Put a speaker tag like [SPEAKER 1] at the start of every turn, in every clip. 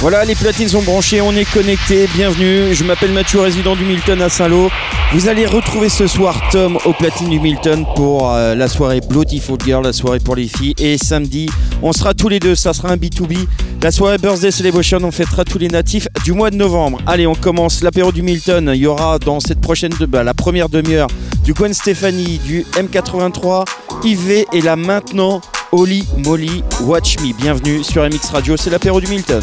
[SPEAKER 1] Voilà, les platines sont branchées, on est connecté. Bienvenue, je m'appelle Mathieu, résident du Milton à Saint-Lô. Vous allez retrouver ce soir Tom au platine du Milton pour euh, la soirée Beautiful Girl, la soirée pour les filles. Et samedi, on sera tous les deux, ça sera un B2B. La soirée Birthday Celebration, on fêtera tous les natifs du mois de novembre. Allez, on commence l'apéro du Milton. Il y aura dans cette prochaine, bah, la première demi-heure, du Gwen Stefani, du M83, IV et là maintenant Holy Molly Watch Me. Bienvenue sur MX Radio, c'est l'apéro du Milton.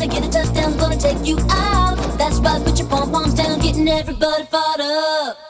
[SPEAKER 2] gonna get a touchdown, gonna take you out. That's right, put your pom poms down, getting everybody fired up.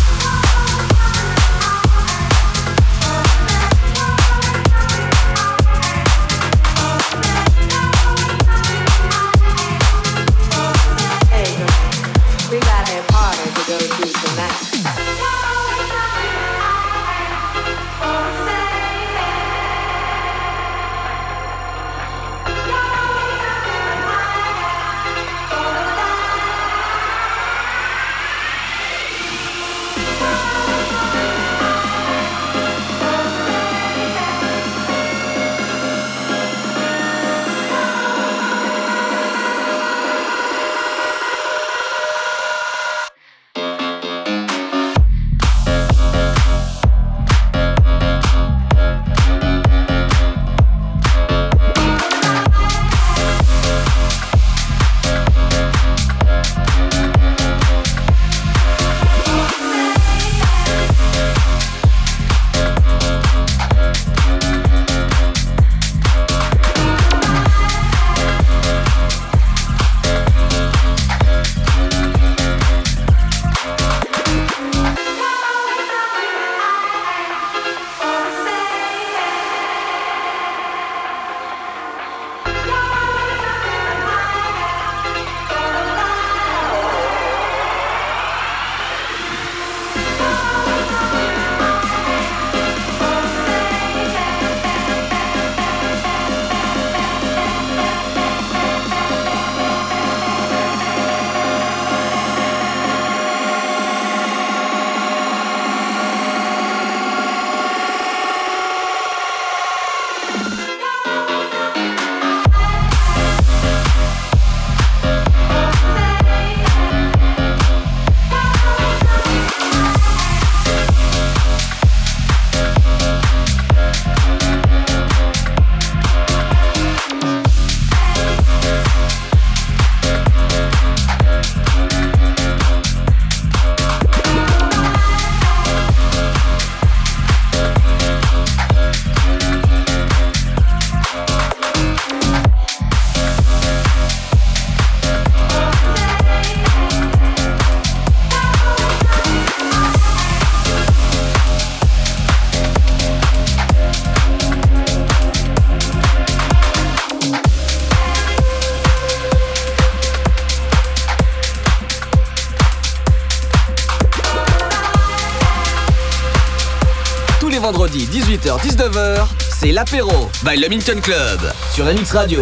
[SPEAKER 3] 18h-19h, c'est l'apéro by le Minton Club sur MX Radio.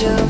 [SPEAKER 4] to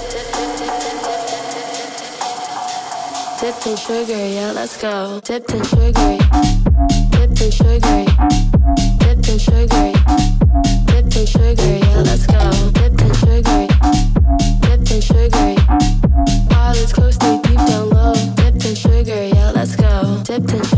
[SPEAKER 5] Dipped in sugar, yeah, let's go. Dipped in sugar, dipped in sugar Dipped in sugar, Dipped in sugar, yeah, let's go. Dipped in sugar, Dipped in sugar. All is close, deep down low. Dipped in sugar, yeah, let's go. sugar, sugar,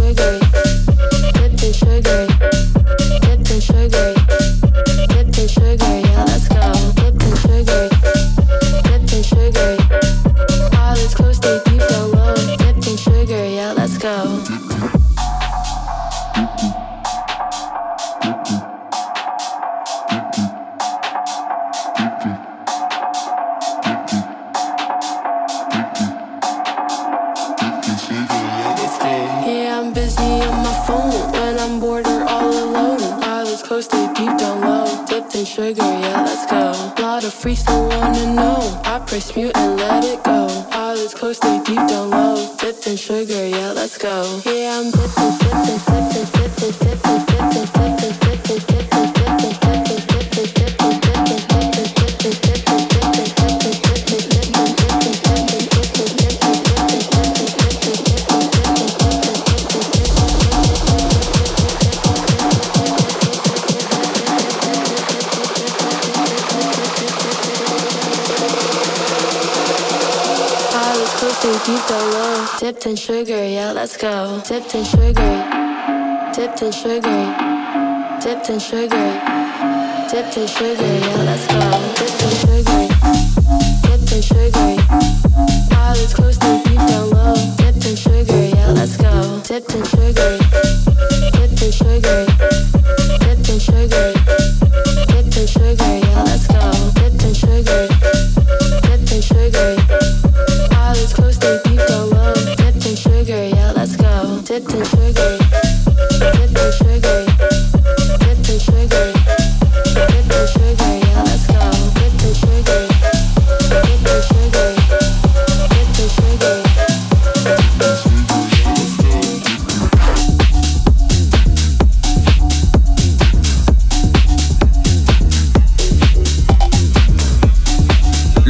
[SPEAKER 5] in sugar. Dipped in sugar. Dipped in sugar, yeah, let's go. Dipped in sugar. Dipped in sugar. All is close to deep down low. Dipped in sugar, yeah, let's go. Dipped in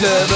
[SPEAKER 6] Club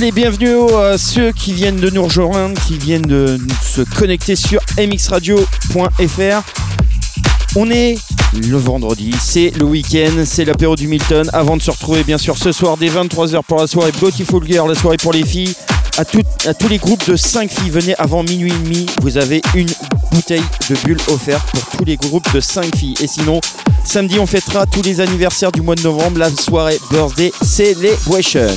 [SPEAKER 7] Allez, bienvenue à ceux qui viennent de nous rejoindre, qui viennent de se connecter sur mxradio.fr. On est le vendredi, c'est le week-end, c'est l'apéro du Milton. Avant de se retrouver, bien sûr, ce soir dès 23h pour la soirée Beautiful Girl, la soirée pour les filles. À, à tous les groupes de 5 filles, venez avant minuit et demi. Vous avez une bouteille de bulle offerte pour tous les groupes de 5 filles. Et sinon, samedi, on fêtera tous les anniversaires du mois de novembre, la soirée Birthday Celebration.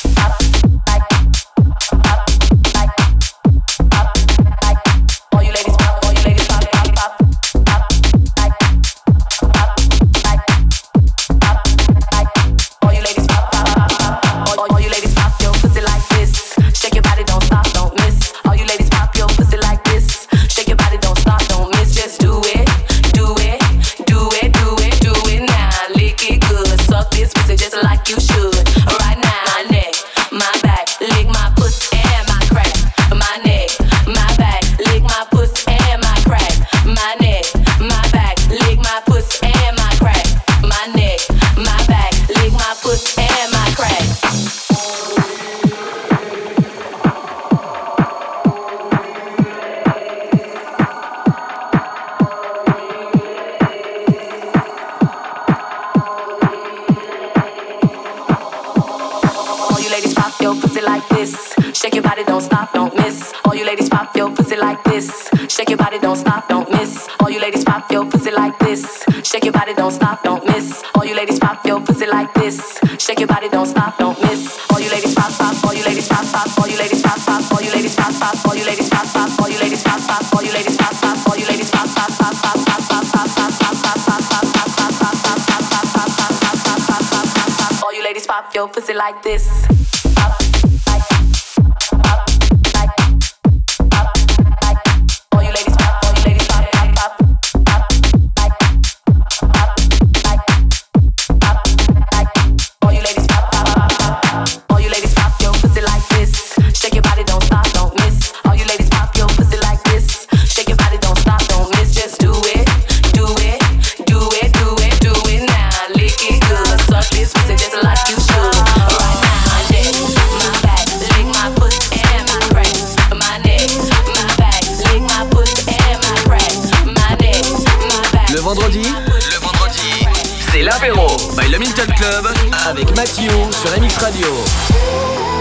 [SPEAKER 8] body, don't stop, don't miss. All you ladies pop your pussy like this. Shake your body, don't stop, don't miss. All you ladies pop your pussy like this. Shake your body, don't stop, don't miss. All you ladies pop your pussy like this. Shake your body, don't stop, don't miss. All you ladies pop pop, all you ladies pop pop, all you ladies pop pop, all you ladies pop pop, all you ladies pop pop, all you ladies pop pop, all you ladies pop pop, all you ladies pop pop, pop pop, pop pop, pop pop, pop pop, pop pop, pop pop, pop pop, pop pop, pop pop, pop pop, all you ladies pop your
[SPEAKER 9] pop,
[SPEAKER 7] like this.
[SPEAKER 4] Avec Mathieu sur MX Radio.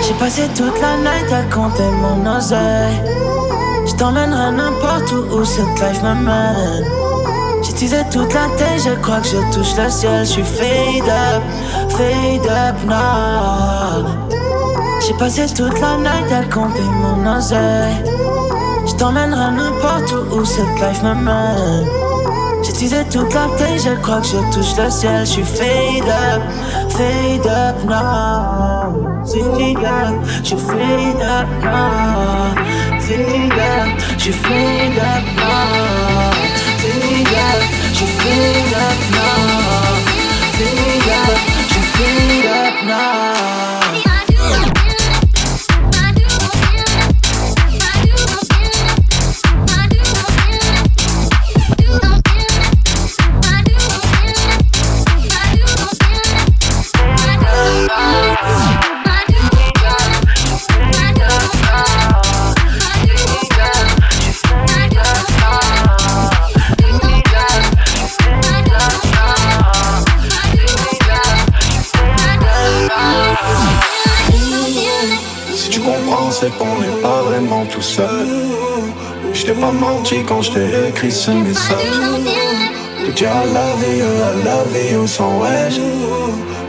[SPEAKER 10] J'ai passé toute la night à compter mon oseille. Je t'emmènerai n'importe où où cette life m'amène. J'utilisais toute la tête, je crois que je touche le ciel. Je suis fade up, fade up now. J'ai passé toute la night à compter mon oseille. Je t'emmènerai n'importe où où cette life m'amène. J'utilisais toute la tête, je crois que je touche le ciel. Je suis fade up, fade up now. Fade up, fade up now. Fade up, fade up now. Fade up, je fade up now. Fade up, je fade up now.
[SPEAKER 11] Écrit ce message. I love you, I love you sans wesh.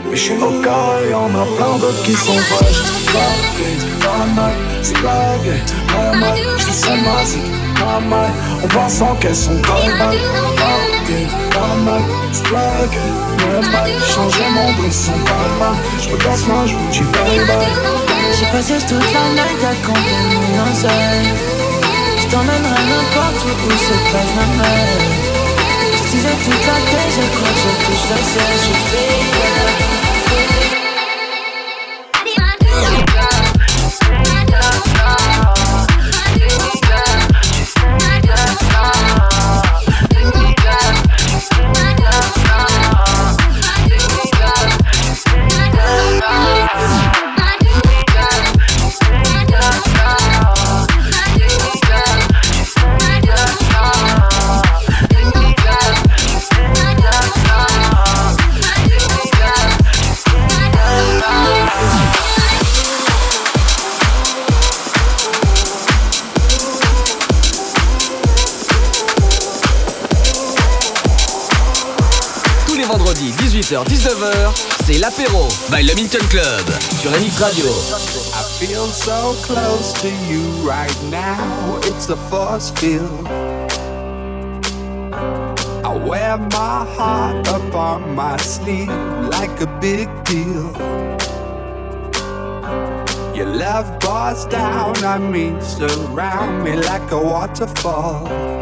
[SPEAKER 11] Mais je suis au cas, y'en a plein d'autres qui sont fraîches. dans la night, c'est je te sens ma zik, my my, en pensant qu'elles sont callbacks. dans la night, c'est changer mon bruit sans palma, je redanse ma joue, tu bye bye.
[SPEAKER 10] J'ai passé toute la night à compter mon Je t'emmènerai n'importe où où se passe ma mère Je disais toute la tête, je crois que je touche le ciel, je fais
[SPEAKER 4] c'est l'apéro by Le Minton Club sur MX Radio.
[SPEAKER 12] I feel so close to you right now, it's a force field. I wear my heart up on my sleeve like a big deal. Your love pours down on me, surround me like a waterfall.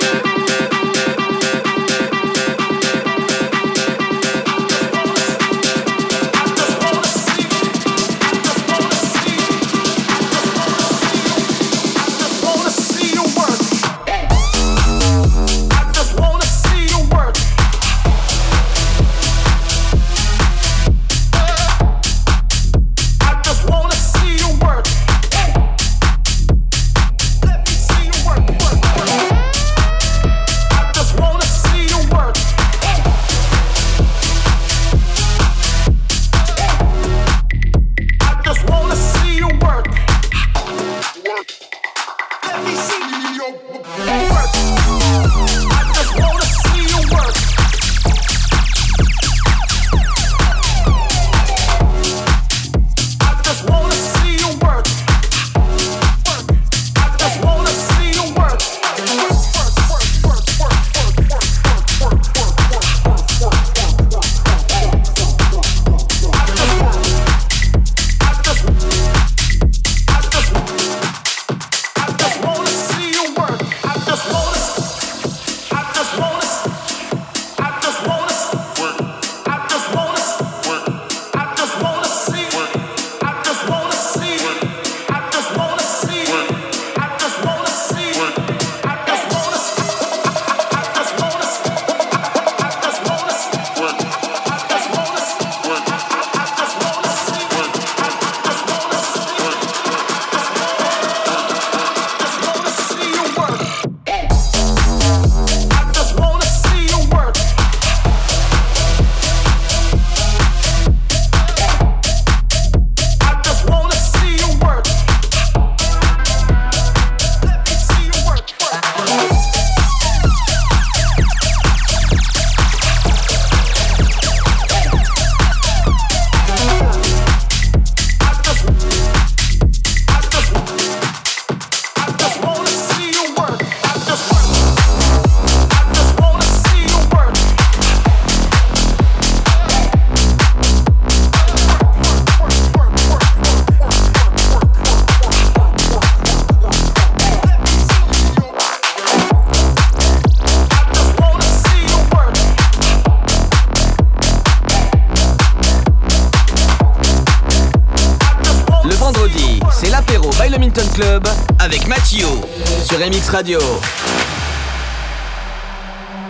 [SPEAKER 4] Radio.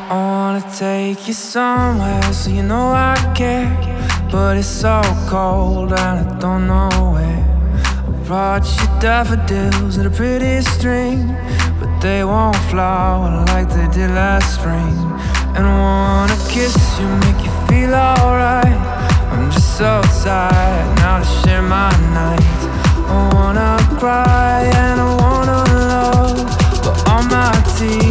[SPEAKER 13] I wanna take you somewhere so you know I care. But it's so cold and I don't know where. I brought you daffodils and a pretty string. But they won't flower like they did last spring. And I wanna kiss you, make you feel alright. I'm just so tired now to share my night. I wanna cry and I
[SPEAKER 4] see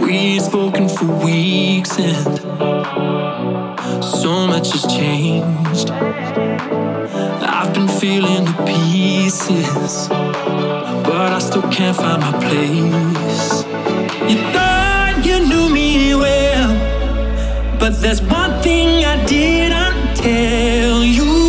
[SPEAKER 13] We've spoken for weeks and so much has changed. I've been feeling the pieces but I still can't find my place. You thought you knew me well, but there's one thing I didn't tell you.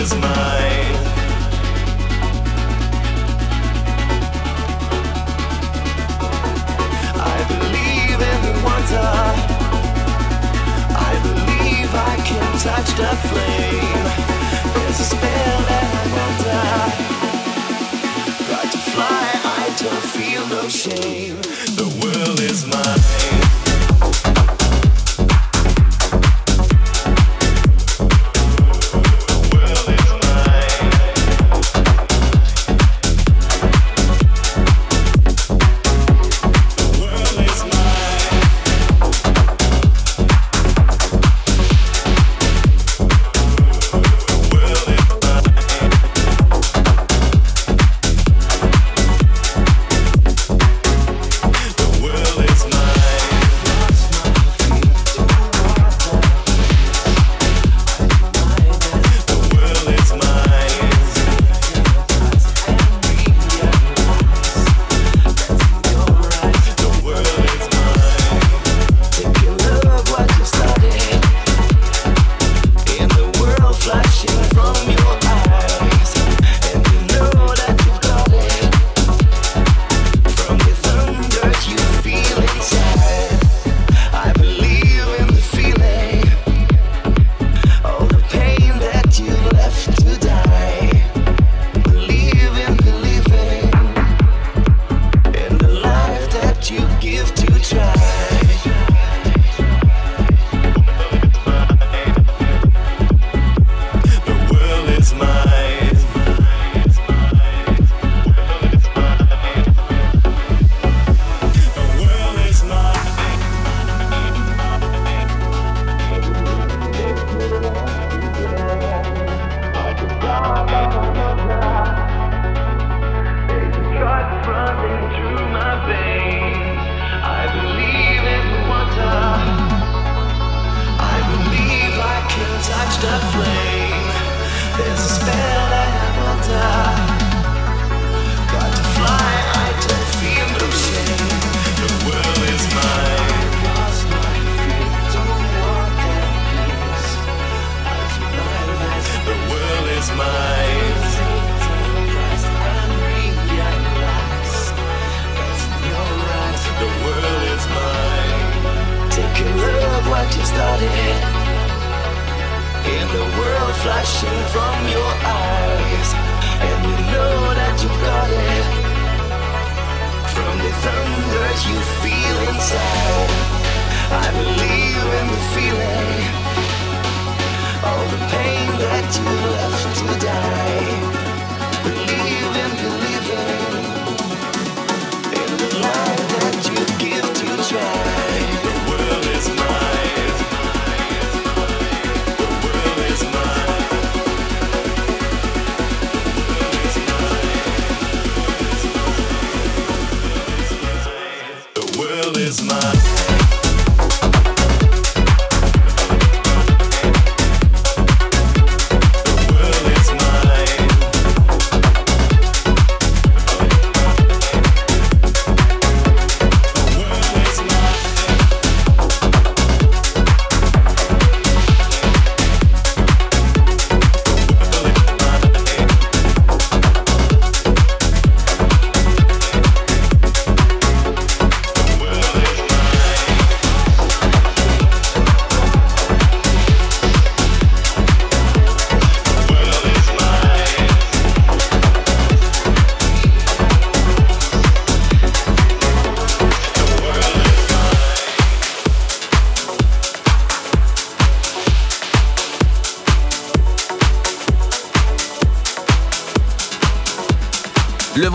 [SPEAKER 13] is
[SPEAKER 11] mine.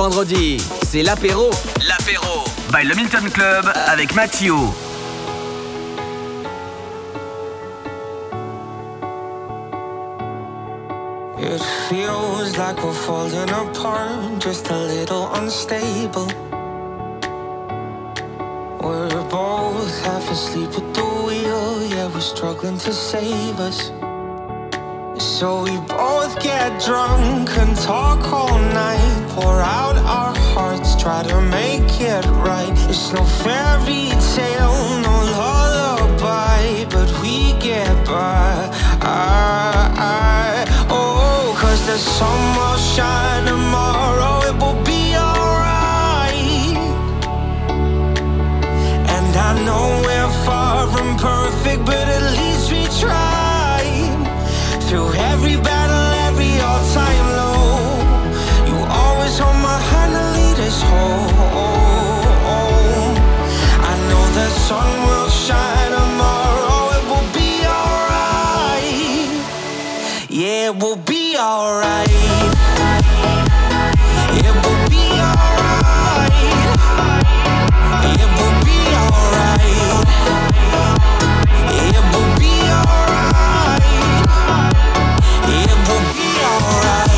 [SPEAKER 4] Vendredi, c'est l'apéro. L'apéro by le Milton Club avec Mathieu.
[SPEAKER 14] It feels like we're falling apart, just a little unstable. We're both half asleep at the wheel, yeah, we're struggling to save us. So we both get drunk and talk all night, pour out our hearts, try to make it right. It's no fairy tale, no lullaby, but we get by. I, I, oh, cause the sun will shine tomorrow, it will be alright. And I know we're far from perfect, but at least we try. Through every battle, every all-time low. You always hold my hand and lead us home. I know the sun will shine tomorrow. It will be alright. Yeah, it will be alright. It will be alright alright.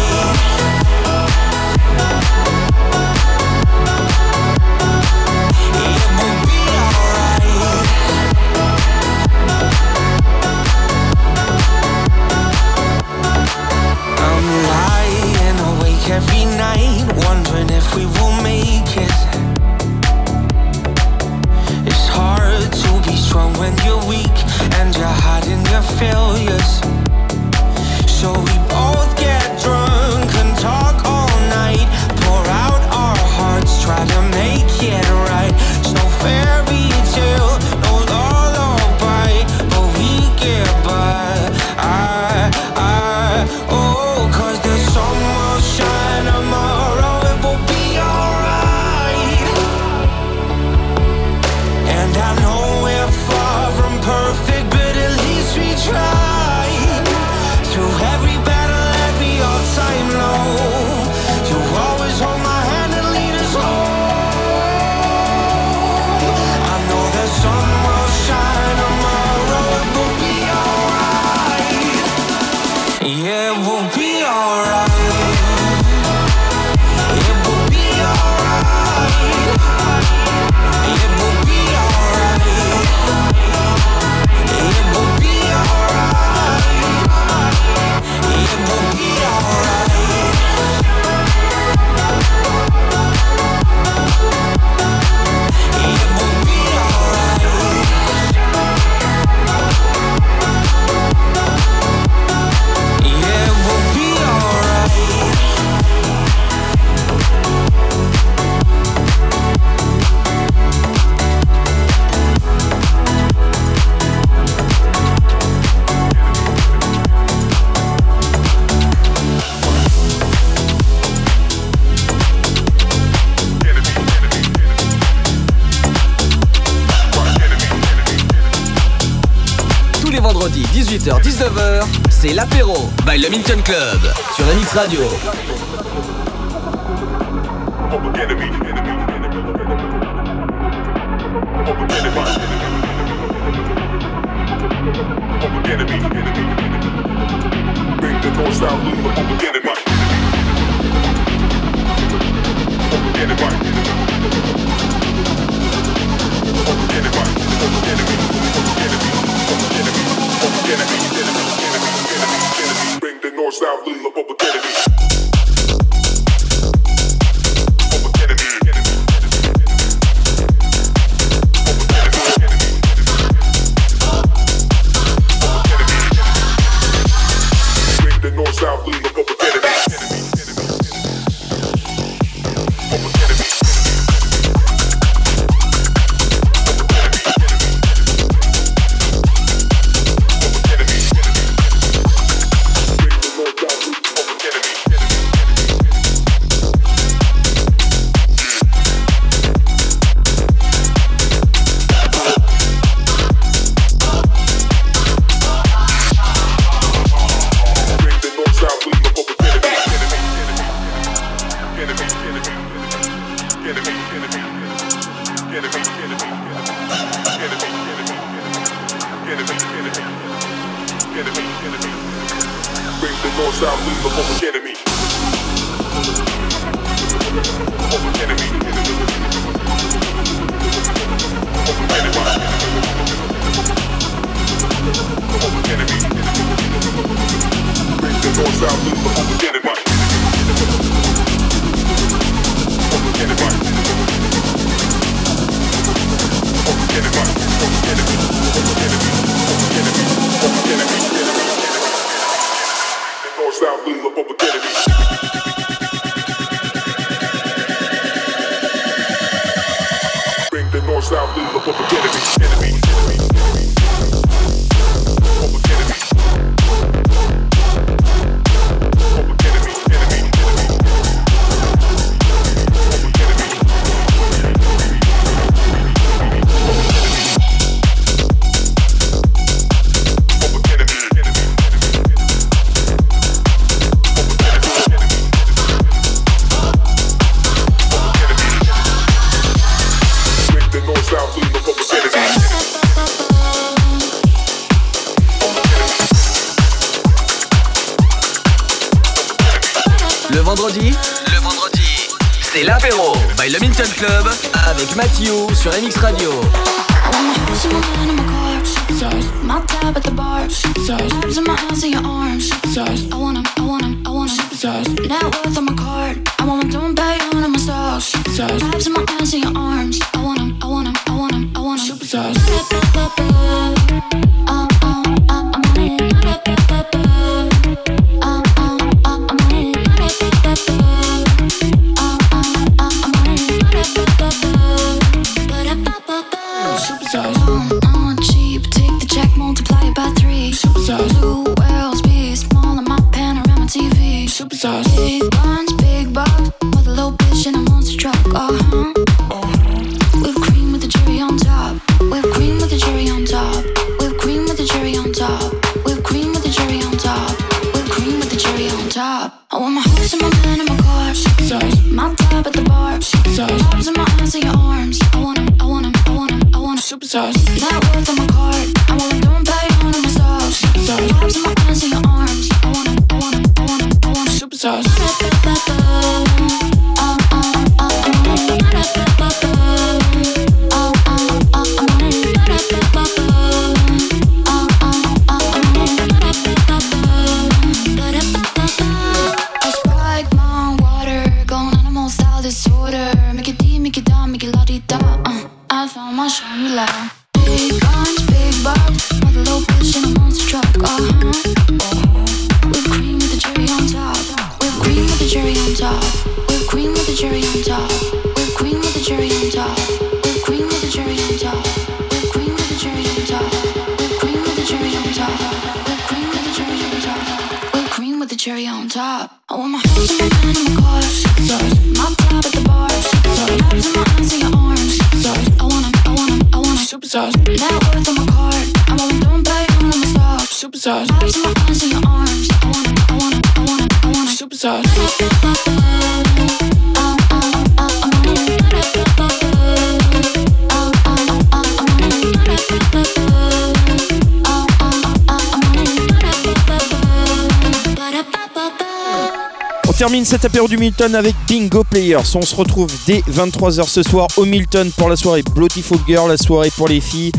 [SPEAKER 4] vendredi 18h-19h, c'est l'apéro by le Minton Club sur NX Radio.
[SPEAKER 6] Bring the north, south, leave the public enemy.
[SPEAKER 15] at the bar. Superstars. Pops in my eyes in your arms. I want them, I want them, I want them, I want them. Superstars. Not worth on my card. I want them going back on them stars. Superstars. Pops in my eyes in your arms. I want them, I want them, I want them, I want them. Superstars.
[SPEAKER 16] On termine cet apéro du Milton avec Bingo Players. On se retrouve dès 23h ce soir au Milton pour la soirée Beautiful Girl, la soirée pour les filles.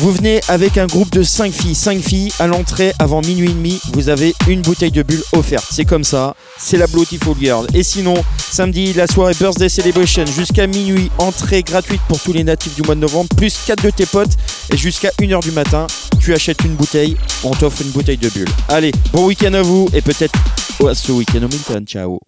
[SPEAKER 16] Vous venez avec un groupe de 5 filles. 5 filles à l'entrée avant minuit et demi. Vous avez une bouteille de bulle offerte. C'est comme ça. C'est la Beautiful Girl. Et sinon, samedi, la soirée Birthday Celebration jusqu'à minuit. Entrée gratuite pour tous les natifs du mois de novembre. Plus 4 de tes potes. Et jusqu'à 1h du matin, tu achètes une bouteille. On t'offre une bouteille de bulle. Allez, bon week-end à vous. Et peut-être à ce week-end au Milton. Ciao.